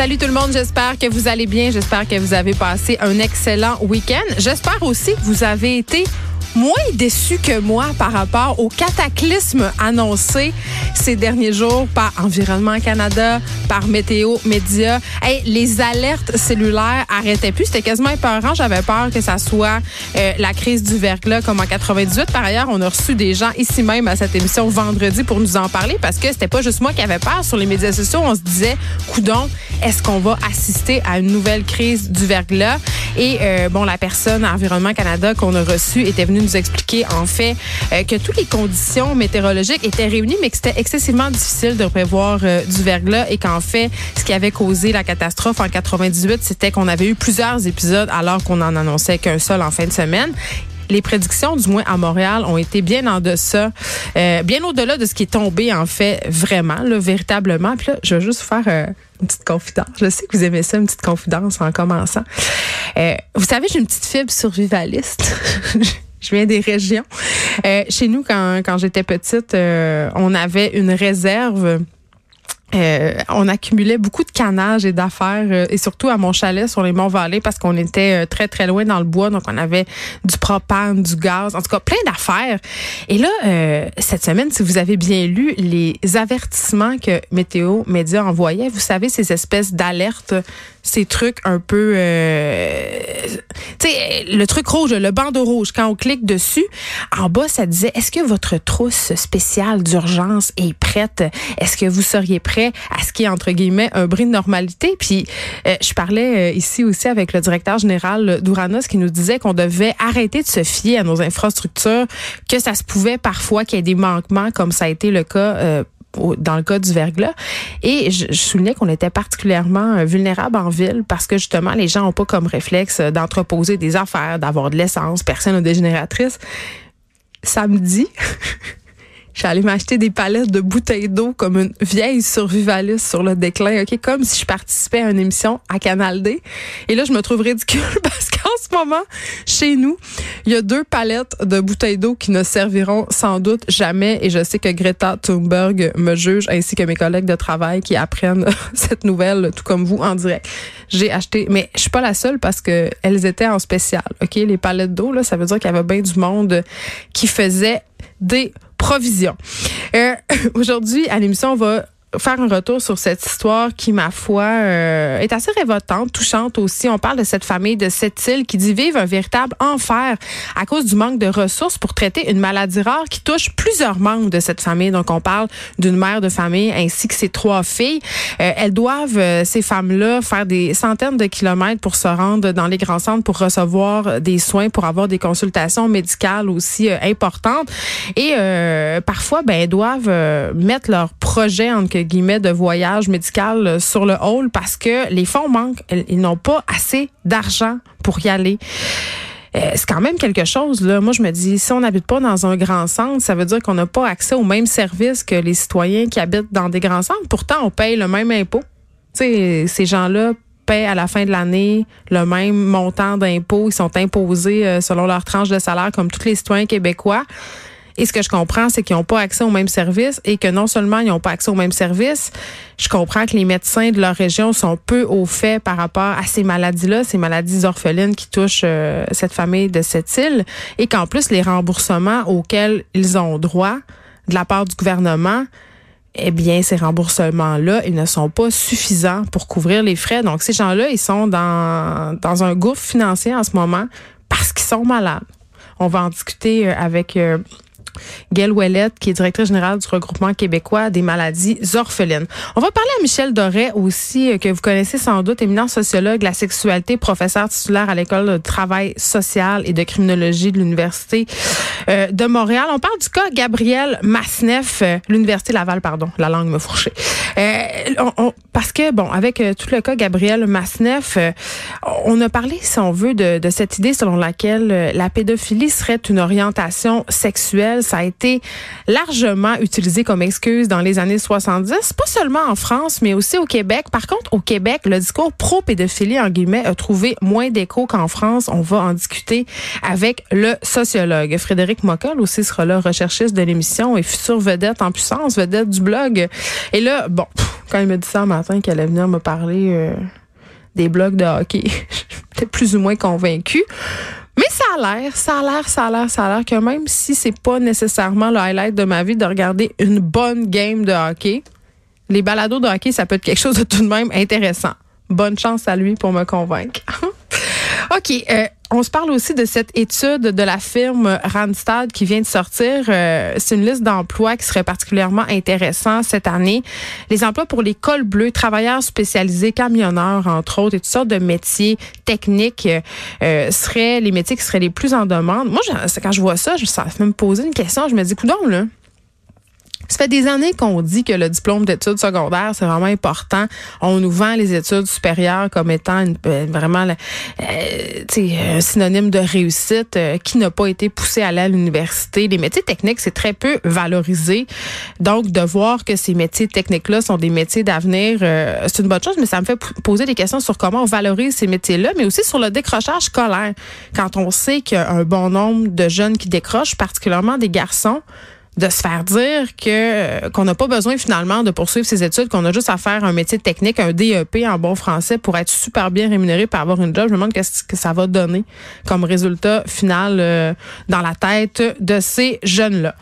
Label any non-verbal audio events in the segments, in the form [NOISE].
Salut tout le monde, j'espère que vous allez bien, j'espère que vous avez passé un excellent week-end. J'espère aussi que vous avez été moins déçu que moi par rapport au cataclysme annoncé ces derniers jours par Environnement Canada, par Météo Média. Hey, les alertes cellulaires arrêtaient plus. C'était quasiment épeurant. J'avais peur que ça soit euh, la crise du verglas comme en 98. Par ailleurs, on a reçu des gens ici même à cette émission vendredi pour nous en parler parce que c'était pas juste moi qui avait peur sur les médias sociaux. On se disait, coudon, est-ce qu'on va assister à une nouvelle crise du verglas? Et euh, bon, la personne à Environnement Canada qu'on a reçue était venue nous expliquer en fait euh, que toutes les conditions météorologiques étaient réunies, mais que c'était excessivement difficile de prévoir euh, du verglas et qu'en fait, ce qui avait causé la catastrophe en 98, c'était qu'on avait eu plusieurs épisodes alors qu'on en annonçait qu'un seul en fin de semaine les prédictions, du moins à Montréal, ont été bien en deçà, euh, bien au-delà de ce qui est tombé en fait vraiment, là, véritablement. Puis là, je vais juste faire euh, une petite confidence. Je sais que vous aimez ça, une petite confidence en commençant. Vous savez, j'ai une petite fibre survivaliste. [LAUGHS] Je viens des régions. Euh, chez nous, quand, quand j'étais petite, euh, on avait une réserve euh, on accumulait beaucoup de canages et d'affaires et surtout à mon chalet sur les monts Vallée parce qu'on était très très loin dans le bois donc on avait du propane, du gaz, en tout cas plein d'affaires. Et là cette semaine si vous avez bien lu les avertissements que Météo Média envoyait, vous savez ces espèces d'alertes, ces trucs un peu tu sais le truc rouge, le bandeau rouge quand on clique dessus, en bas ça disait est-ce que votre trousse spéciale d'urgence est prête? Est-ce que vous seriez prêt à ce qui est, entre guillemets, un bris de normalité? Puis, euh, je parlais euh, ici aussi avec le directeur général d'Ouranos qui nous disait qu'on devait arrêter de se fier à nos infrastructures, que ça se pouvait parfois qu'il y ait des manquements, comme ça a été le cas euh, dans le cas du verglas. Et je, je soulignais qu'on était particulièrement vulnérable en ville parce que justement, les gens n'ont pas comme réflexe d'entreposer des affaires, d'avoir de l'essence, personne n'a des génératrices. Samedi, [LAUGHS] Je suis allée m'acheter des palettes de bouteilles d'eau comme une vieille survivaliste sur le déclin, OK? Comme si je participais à une émission à Canal D. Et là, je me trouve ridicule [LAUGHS] parce qu'en ce moment, chez nous, il y a deux palettes de bouteilles d'eau qui ne serviront sans doute jamais. Et je sais que Greta Thunberg me juge, ainsi que mes collègues de travail qui apprennent [LAUGHS] cette nouvelle, tout comme vous, en direct. J'ai acheté, mais je suis pas la seule parce que elles étaient en spécial, OK? Les palettes d'eau, là, ça veut dire qu'il y avait bien du monde qui faisait des provisions. Euh, [LAUGHS] Aujourd'hui, à l'émission, on va faire un retour sur cette histoire qui, ma foi, euh, est assez révoltante, touchante aussi. On parle de cette famille de cette île qui dit vivre un véritable enfer à cause du manque de ressources pour traiter une maladie rare qui touche plusieurs membres de cette famille. Donc, on parle d'une mère de famille ainsi que ses trois filles. Euh, elles doivent, euh, ces femmes-là, faire des centaines de kilomètres pour se rendre dans les grands centres pour recevoir des soins, pour avoir des consultations médicales aussi importantes. Et parfois, ben, elles doivent mettre leur projet en de voyage médical euh, sur le hall parce que les fonds manquent. Ils n'ont pas assez d'argent pour y aller. Euh, c'est quand même quelque chose. Là. Moi, je me dis, si on n'habite pas dans un grand centre, ça veut dire qu'on n'a pas accès aux mêmes services que les citoyens qui habitent dans des grands centres. Pourtant, on paye le même impôt. sais, ces gens-là paient à la fin de l'année le même montant d'impôts. Ils sont imposés euh, selon leur tranche de salaire comme tous les citoyens québécois. Et ce que je comprends, c'est qu'ils n'ont pas accès aux mêmes services et que non seulement ils n'ont pas accès aux mêmes services, je comprends que les médecins de leur région sont peu au fait par rapport à ces maladies-là, ces maladies orphelines qui touchent euh, cette famille de cette île, et qu'en plus les remboursements auxquels ils ont droit de la part du gouvernement, eh bien, ces remboursements-là, ils ne sont pas suffisants pour couvrir les frais. Donc, ces gens-là, ils sont dans, dans un gouffre financier en ce moment parce qu'ils sont malades. On va en discuter euh, avec euh, Gail Ouellette, qui est directrice générale du regroupement québécois des maladies orphelines. On va parler à Michel Doré aussi, euh, que vous connaissez sans doute, éminent sociologue, la sexualité, professeur titulaire à l'école de travail social et de criminologie de l'Université euh, de Montréal. On parle du cas Gabriel Masneff, euh, l'Université Laval, pardon, la langue me fourchait. parce que, bon, avec tout le cas Gabriel Masneff, on a parlé, si on veut, de cette idée selon laquelle la pédophilie serait une orientation sexuelle ça a été largement utilisé comme excuse dans les années 70, pas seulement en France, mais aussi au Québec. Par contre, au Québec, le discours pro-pédophilie, en guillemets, a trouvé moins d'écho qu'en France. On va en discuter avec le sociologue. Frédéric Mockel aussi sera là, recherchiste de l'émission et futur vedette en puissance, vedette du blog. Et là, bon, quand il m'a dit ça matin qu'elle allait venir me parler euh, des blogs de hockey, [LAUGHS] j'étais plus ou moins convaincue. A l'air, ça a l'air, ça a l'air, ça a l'air que même si c'est pas nécessairement le highlight de ma vie de regarder une bonne game de hockey, les balados de hockey, ça peut être quelque chose de tout de même intéressant. Bonne chance à lui pour me convaincre. [LAUGHS] OK. Euh, on se parle aussi de cette étude de la firme Randstad qui vient de sortir. Euh, c'est une liste d'emplois qui serait particulièrement intéressant cette année. Les emplois pour les cols bleus, travailleurs spécialisés, camionneurs, entre autres, et toutes sortes de métiers techniques euh, seraient les métiers qui seraient les plus en demande. Moi, quand je vois ça, je, ça me poser une question. Je me dis, coudons, là. Ça fait des années qu'on dit que le diplôme d'études secondaires, c'est vraiment important. On nous vend les études supérieures comme étant euh, vraiment euh, un synonyme de réussite euh, qui n'a pas été poussé à aller à l'université. Les métiers techniques, c'est très peu valorisé. Donc, de voir que ces métiers techniques-là sont des métiers d'avenir, c'est une bonne chose, mais ça me fait poser des questions sur comment on valorise ces métiers-là, mais aussi sur le décrochage scolaire. Quand on sait qu'il y a un bon nombre de jeunes qui décrochent, particulièrement des garçons, de se faire dire que euh, qu'on n'a pas besoin finalement de poursuivre ses études, qu'on a juste à faire un métier technique, un DEP en bon français pour être super bien rémunéré pour avoir une job. Je me demande qu'est-ce que ça va donner comme résultat final euh, dans la tête de ces jeunes-là.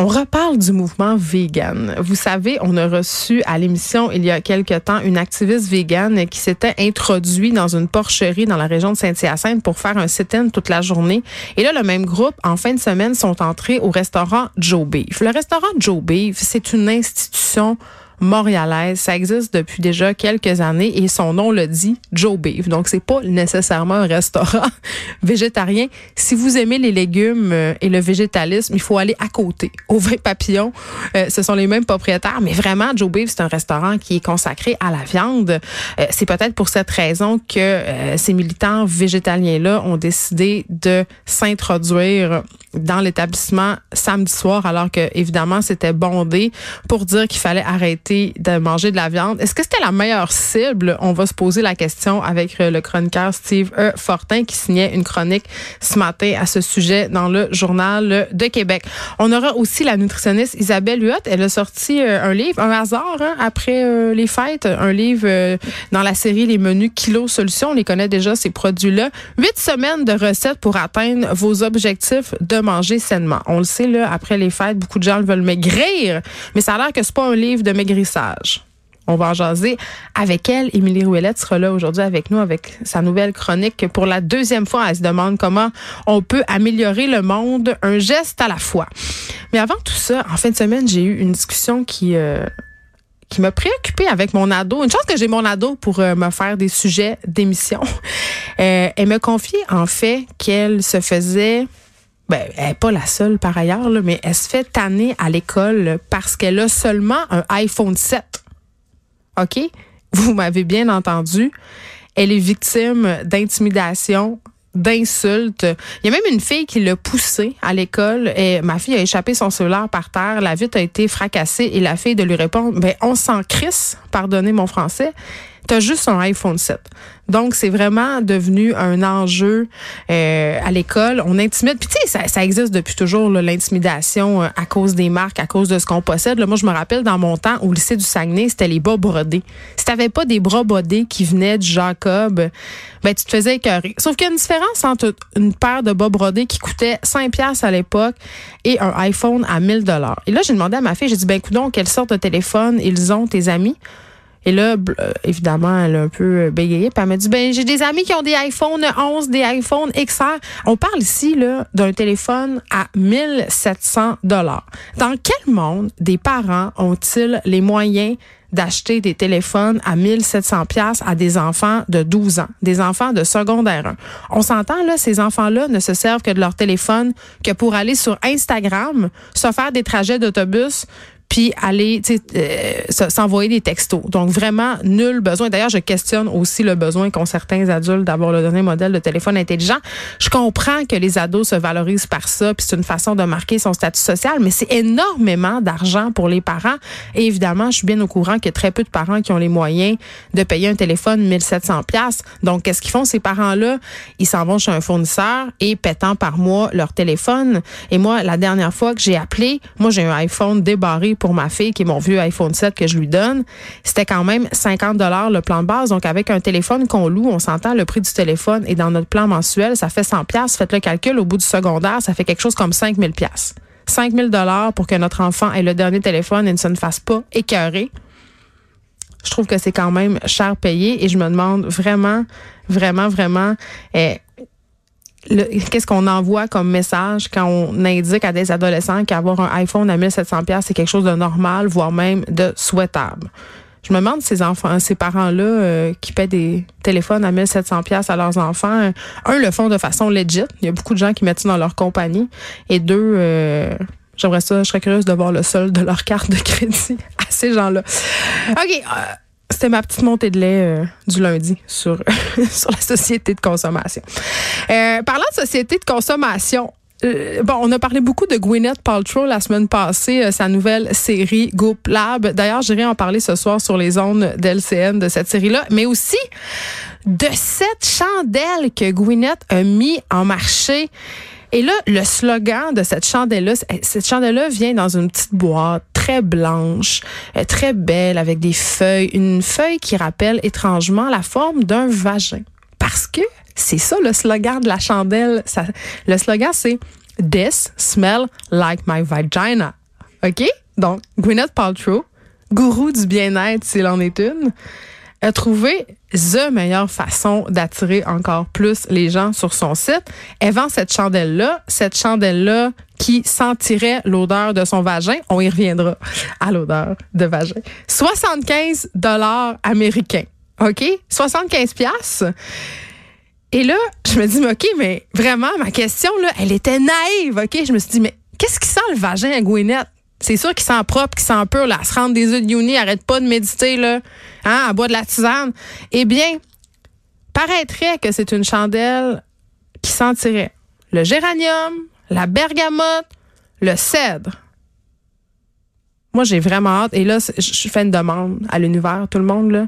On reparle du mouvement vegan. Vous savez, on a reçu à l'émission il y a quelque temps une activiste vegan qui s'était introduite dans une porcherie dans la région de Saint-Hyacinthe pour faire un sit-in toute la journée. Et là, le même groupe, en fin de semaine, sont entrés au restaurant Joe Beef. Le restaurant Joe Beef, c'est une institution montréalaise. Ça existe depuis déjà quelques années et son nom le dit, Joe Beef. Donc, c'est pas nécessairement un restaurant [LAUGHS] végétarien. Si vous aimez les légumes euh, et le végétalisme, il faut aller à côté, [LAUGHS] au vrai papillon. Euh, ce sont les mêmes propriétaires, mais vraiment, Joe Beef, c'est un restaurant qui est consacré à la viande. Euh, c'est peut-être pour cette raison que ces militants végétaliens-là ont décidé de s'introduire dans l'établissement samedi soir, alors que, évidemment, c'était bondé pour dire qu'il fallait arrêter de manger de la viande. Est-ce que c'était la meilleure cible? On va se poser la question avec euh, le chroniqueur Steve e. Fortin qui signait une chronique ce matin à ce sujet dans le journal de Québec. On aura aussi la nutritionniste Isabelle Huot. Elle a sorti euh, un livre, un hasard, hein, après euh, les fêtes, un livre dans la série Les menus Kilo Solutions. On les connaît déjà, ces produits-là. Huit semaines de recettes pour atteindre vos objectifs de manger sainement. On le sait, là, après les fêtes, beaucoup de gens veulent maigrir, mais ça a l'air que c'est pas un livre de maigrissage on va en jaser avec elle. Émilie Rouellette sera là aujourd'hui avec nous avec sa nouvelle chronique. Pour la deuxième fois, elle se demande comment on peut améliorer le monde, un geste à la fois. Mais avant tout ça, en fin de semaine, j'ai eu une discussion qui... Euh, qui m'a préoccupée avec mon ado. Une chance que j'ai mon ado pour euh, me faire des sujets d'émission. [LAUGHS] Euh, elle me confié en fait qu'elle se faisait ben, elle n'est pas la seule par ailleurs, mais elle se fait tanner à l'école parce qu'elle a seulement un iPhone 7. OK? Vous m'avez bien entendu. Elle est victime d'intimidation, d'insultes. Il y a même une fille qui l'a poussée à l'école et ma fille a échappé son cellulaire par terre. La vitre a été fracassée et la fille de lui répondre, ben, on s'en crisse, pardonnez mon français tu as juste un iPhone 7. Donc, c'est vraiment devenu un enjeu euh, à l'école. On intimide. Puis, tu sais, ça, ça, existe depuis toujours, l'intimidation euh, à cause des marques, à cause de ce qu'on possède. Là, moi, je me rappelle dans mon temps, au lycée du Saguenay, c'était les bas brodés. Si t'avais pas des bras brodés qui venaient du Jacob, ben, tu te faisais écœurer. Sauf qu'il y a une différence entre une paire de bas brodés qui coûtait 5 pièces à l'époque et un iPhone à 1000 dollars. Et là, j'ai demandé à ma fille, j'ai dit, ben, coudon, quelle sorte de téléphone ils ont, tes amis? Et là, euh, évidemment, elle a un peu euh, bégayé. Puis elle m'a dit, ben, j'ai des amis qui ont des iPhone 11, des iPhone XR. On parle ici, là, d'un téléphone à 1700 dollars. Dans quel monde des parents ont-ils les moyens d'acheter des téléphones à 1700 pièces à des enfants de 12 ans, des enfants de secondaire 1. On s'entend là, ces enfants-là ne se servent que de leur téléphone que pour aller sur Instagram, se faire des trajets d'autobus puis aller euh, s'envoyer des textos. Donc vraiment nul besoin. D'ailleurs, je questionne aussi le besoin qu'ont certains adultes d'avoir le dernier modèle de téléphone intelligent. Je comprends que les ados se valorisent par ça, puis c'est une façon de marquer son statut social, mais c'est énormément d'argent pour les parents. Et évidemment, je suis bien au courant qu'il y a très peu de parents qui ont les moyens de payer un téléphone 1700 pièces. Donc qu'est-ce qu'ils font ces parents-là? Ils s'en vont chez un fournisseur et pétant par mois leur téléphone. Et moi, la dernière fois que j'ai appelé, moi j'ai un iPhone débarré pour ma fille qui est mon vieux iPhone 7 que je lui donne. C'était quand même 50 dollars le plan de base. Donc avec un téléphone qu'on loue, on s'entend le prix du téléphone et dans notre plan mensuel, ça fait 100 pièces. Faites le calcul au bout du secondaire, ça fait quelque chose comme 5000 pièces. 5000 dollars pour que notre enfant ait le dernier téléphone et ne se ne fasse pas écœurer. Je trouve que c'est quand même cher payé et je me demande vraiment, vraiment, vraiment, eh, qu'est-ce qu'on envoie comme message quand on indique à des adolescents qu'avoir un iPhone à 1700 pièces c'est quelque chose de normal, voire même de souhaitable? Je me demande ces enfants, ces parents-là euh, qui paient des téléphones à 1700 pièces à leurs enfants, un le font de façon legit. Il y a beaucoup de gens qui mettent ça dans leur compagnie, et deux, euh, j'aimerais ça, je serais curieuse de voir le solde de leur carte de crédit [LAUGHS] à ces gens-là. Ok. euh, c'était ma petite montée de lait euh, du lundi sur, [LAUGHS] sur la société de consommation. Euh, parlant de société de consommation, euh, bon, on a parlé beaucoup de Gwyneth Paltrow la semaine passée, euh, sa nouvelle série Goop Lab. D'ailleurs, j'irai en parler ce soir sur les ondes d'LCN de cette série-là, mais aussi de cette chandelle que Gwyneth a mis en marché. Et là, le slogan de cette chandelle-là, cette chandelle-là vient dans une petite boîte très blanche, euh, très belle, avec des feuilles, une feuille qui rappelle étrangement la forme d'un vagin. Parce que c'est ça le slogan de la chandelle. Ça- le slogan, c'est This smell like my vagina. OK? Donc, Gwyneth Paltrow, gourou du bien-être s'il en est une, a trouvé the meilleure façon d'attirer encore plus les gens sur son site. Elle vend cette chandelle-là, cette chandelle-là qui sentirait l'odeur de son vagin. On y reviendra à l'odeur de vagin. 75 dollars américains. OK? 75 piastres. Et là, je me dis, OK, mais vraiment, ma question, là, elle était naïve, OK? Je me suis dit, mais qu'est-ce qui sent le vagin à Gwyneth? C'est sûr qu'il sent propre, qu'il sent pur, là. Se des œufs de uni, arrête pas de méditer, là. Hein, elle boit de la tisane. Eh bien, paraîtrait que c'est une chandelle qui sentirait le géranium, la bergamote, le cèdre. Moi, j'ai vraiment hâte. Et là, je fais une demande à l'univers, tout le monde, là.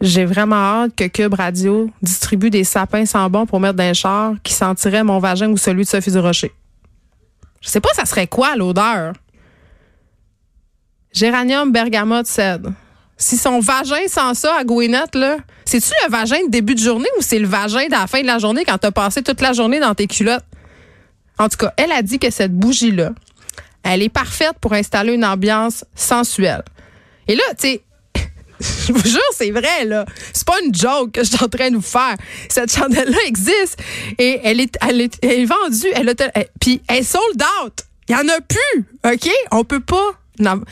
J'ai vraiment hâte que Cube Radio distribue des sapins sans bon pour mettre dans un char qui sentirait mon vagin ou celui de Sophie Durocher. Je sais pas, ça serait quoi l'odeur? Géranium, bergamote, cèdre. Si son vagin sent ça à Gwyneth, là, c'est-tu le vagin de début de journée ou c'est le vagin de la fin de la journée quand t'as passé toute la journée dans tes culottes? En tout cas, elle a dit que cette bougie-là, elle est parfaite pour installer une ambiance sensuelle. Et là, tu sais, je vous jure, c'est vrai, là. C'est pas une joke que je suis en train de vous faire. Cette chandelle-là existe et elle est, elle est, elle est vendue. Elle puis elle est sold out. Il y en a plus, OK? On peut pas.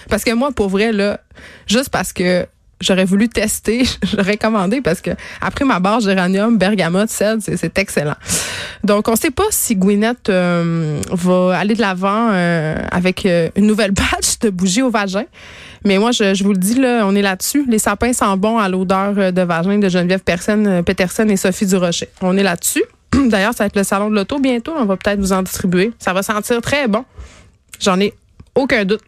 Parce que moi, pour vrai, là, juste parce que j'aurais voulu tester, [LAUGHS] j'aurais commandé parce que après ma barre géranium, bergamote, cèdre, c'est, excellent. Donc, on sait pas si Gwyneth euh, va aller de l'avant euh, avec euh, une nouvelle [LAUGHS] batch de bougies au vagin. Mais moi, je, vous le dis, là, on est là-dessus. Les sapins sentent bon à l'odeur de vagin de Geneviève Peterson et Sophie Durocher. On est là-dessus. [CLEARS THROAT] D'ailleurs, ça va être le salon de l'auto bientôt. On va peut-être vous en distribuer. Ça va sentir très bon. J'en ai aucun doute.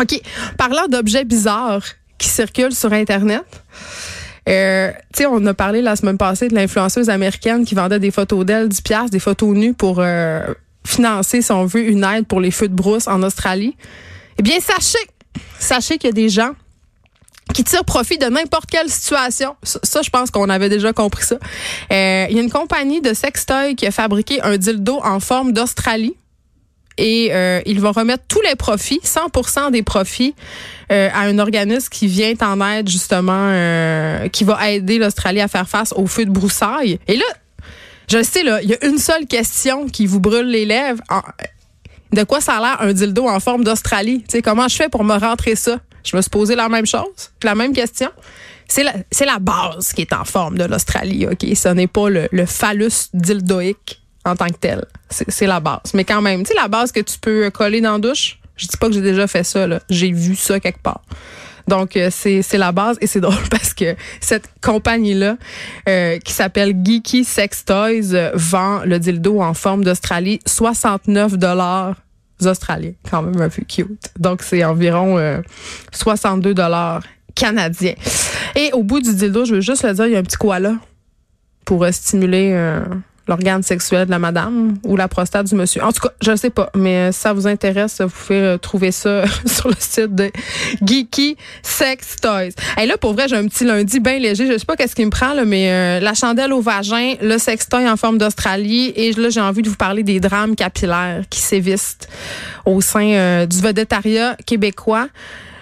OK. Parlant d'objets bizarres qui circulent sur Internet. Euh, tu sais, on a parlé la semaine passée de l'influenceuse américaine qui vendait des photos d'elle, 10 piastres, des photos nues pour euh, financer, si on veut, une aide pour les feux de brousse en Australie. Eh bien, sachez, sachez qu'il y a des gens qui tirent profit de n'importe quelle situation. Ça, je pense qu'on avait déjà compris ça. Euh, Il y a une compagnie de sextoy qui a fabriqué un dildo en forme d'Australie et euh, ils vont remettre tous les profits, 100% des profits, euh, à un organisme qui vient en aide justement, euh, qui va aider l'Australie à faire face au feu de broussailles. Et là, je sais là, il y a une seule question qui vous brûle les lèvres. de quoi ça a l'air un dildo en forme d'Australie? Tu sais comment je fais pour me rentrer ça? Je me suis posé la même chose, la même question. C'est la, base qui est en forme de l'Australie, OK? Ce n'est pas le phallus dildoïque en tant que tel. C'est la base. Mais quand même, tu sais, la base que tu peux coller dans la douche, je dis pas que j'ai déjà fait ça, là. J'ai vu ça quelque part. Donc, euh, c'est la base et c'est [LAUGHS] drôle parce que cette compagnie-là, euh, qui s'appelle Geeky Sex Toys, euh, vend le dildo en forme d'Australie 69 dollars australiens. Quand même un peu cute. Donc, c'est environ 62 dollars canadiens. Et au bout du dildo, je veux juste le dire, il y a un petit koala pour stimuler l'organe sexuel de la madame ou la prostate du monsieur. En tout cas, je ne sais pas, mais euh, si ça vous intéresse, vous pouvez euh, trouver ça [LAUGHS] sur le site de Geeky Sex Toys. Et là, pour vrai, j'ai un petit lundi bien léger. Je sais pas qu'est-ce qui me prend, là, mais euh, la chandelle au vagin, le sextoy en forme d'Australie, et là, j'ai envie de vous parler des drames capillaires qui sévissent au sein du vedettariat québécois.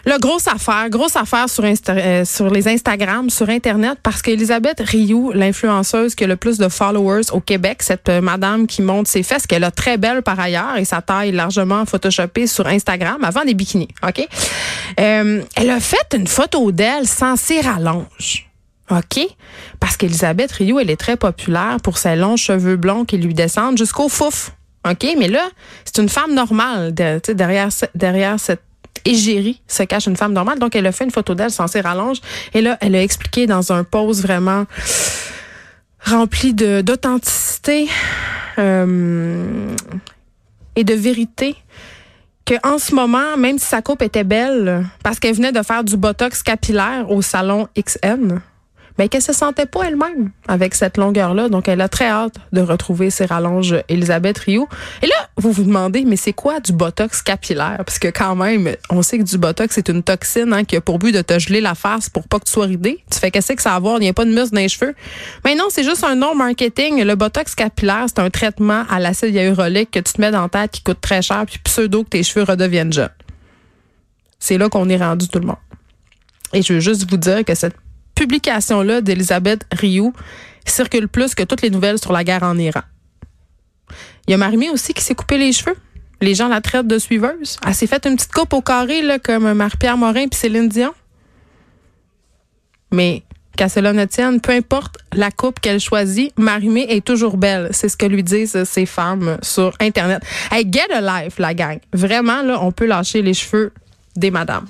Le grosse affaire, grosse affaire sur, euh, les Instagram, sur Internet, parce qu'Elisabeth Rioux, l'influenceuse qui a le plus de followers au Québec, cette euh, madame qui monte ses fesses, qu'elle a très belle par ailleurs et sa taille largement photoshopée sur Instagram avant des bikinis, OK? Euh, elle a fait une photo d'elle sans ses rallonges. OK? Parce qu'Elisabeth Rioux, elle est très populaire pour ses longs cheveux blonds qui lui descendent jusqu'au fouf. OK? Mais là, c'est une femme normale derrière cette égérie se cache une femme normale. Donc, elle a fait une photo d'elle censée rallonge. Et là, elle a expliqué dans un pose vraiment rempli d'authenticité euh, et de vérité que en ce moment, même si sa coupe était belle, parce qu'elle venait de faire du botox capillaire au salon XN, mais qu'elle se sentait pas elle-même avec cette longueur-là. Donc, elle a très hâte de retrouver ses rallonges Elisabeth Rio. Et là, vous vous demandez, mais c'est quoi du botox capillaire? Parce que quand même, on sait que du botox, c'est une toxine hein, qui a pour but de te geler la face pour pas que tu sois ridé. Tu fais qu'est-ce que ça va avoir? Il n'y a pas de muscle dans les cheveux. Mais non, c'est juste un nom marketing. Le botox capillaire, c'est un traitement à l'acide hyaluronique que tu te mets dans ta tête qui coûte très cher puis pseudo que tes cheveux redeviennent jeunes. C'est là qu'on est rendu tout le monde. Et je veux juste vous dire que cette publication-là d'Elisabeth Rioux circule plus que toutes les nouvelles sur la guerre en Iran. Il y a Marimé aussi qui s'est coupé les cheveux. Les gens la traitent de suiveuse. Elle s'est fait une petite coupe au carré, là, comme Marie-Pierre Morin puis Céline Dion. Mais qu'à cela ne tienne, peu importe la coupe qu'elle choisit, Marimé est toujours belle. C'est ce que lui disent ces femmes sur Internet. Hey, get a life, la gang. Vraiment, là, on peut lâcher les cheveux des madames.